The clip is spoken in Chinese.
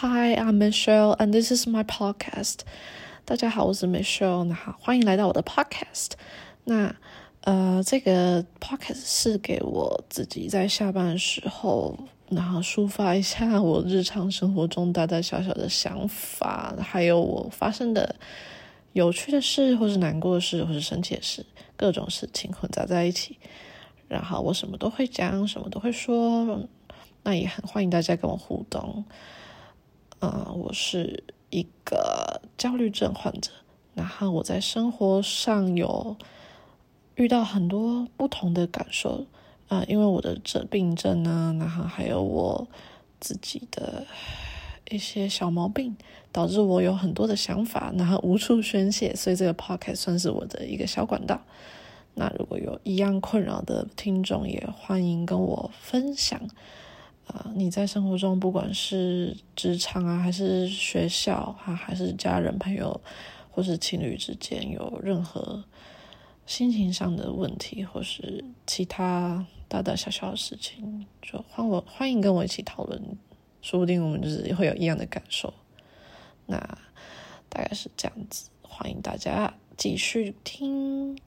Hi, I'm Michelle, and this is my podcast. 大家好，我是 Michelle，那好，欢迎来到我的 podcast。那呃，这个 podcast 是给我自己在下班的时候，然后抒发一下我日常生活中大大小小的想法，还有我发生的有趣的事，或是难过的事，或是生气的事，各种事情混杂在一起。然后我什么都会讲，什么都会说，那也很欢迎大家跟我互动。嗯，我是一个焦虑症患者，然后我在生活上有遇到很多不同的感受啊，因为我的这病症呢，然后还有我自己的一些小毛病，导致我有很多的想法，然后无处宣泄，所以这个 podcast 算是我的一个小管道。那如果有一样困扰的听众，也欢迎跟我分享。啊，你在生活中，不管是职场啊，还是学校哈，还是家人朋友，或是情侣之间，有任何心情上的问题，或是其他大大小小的事情，就欢我欢迎跟我一起讨论，说不定我们就是会有一样的感受。那大概是这样子，欢迎大家继续听。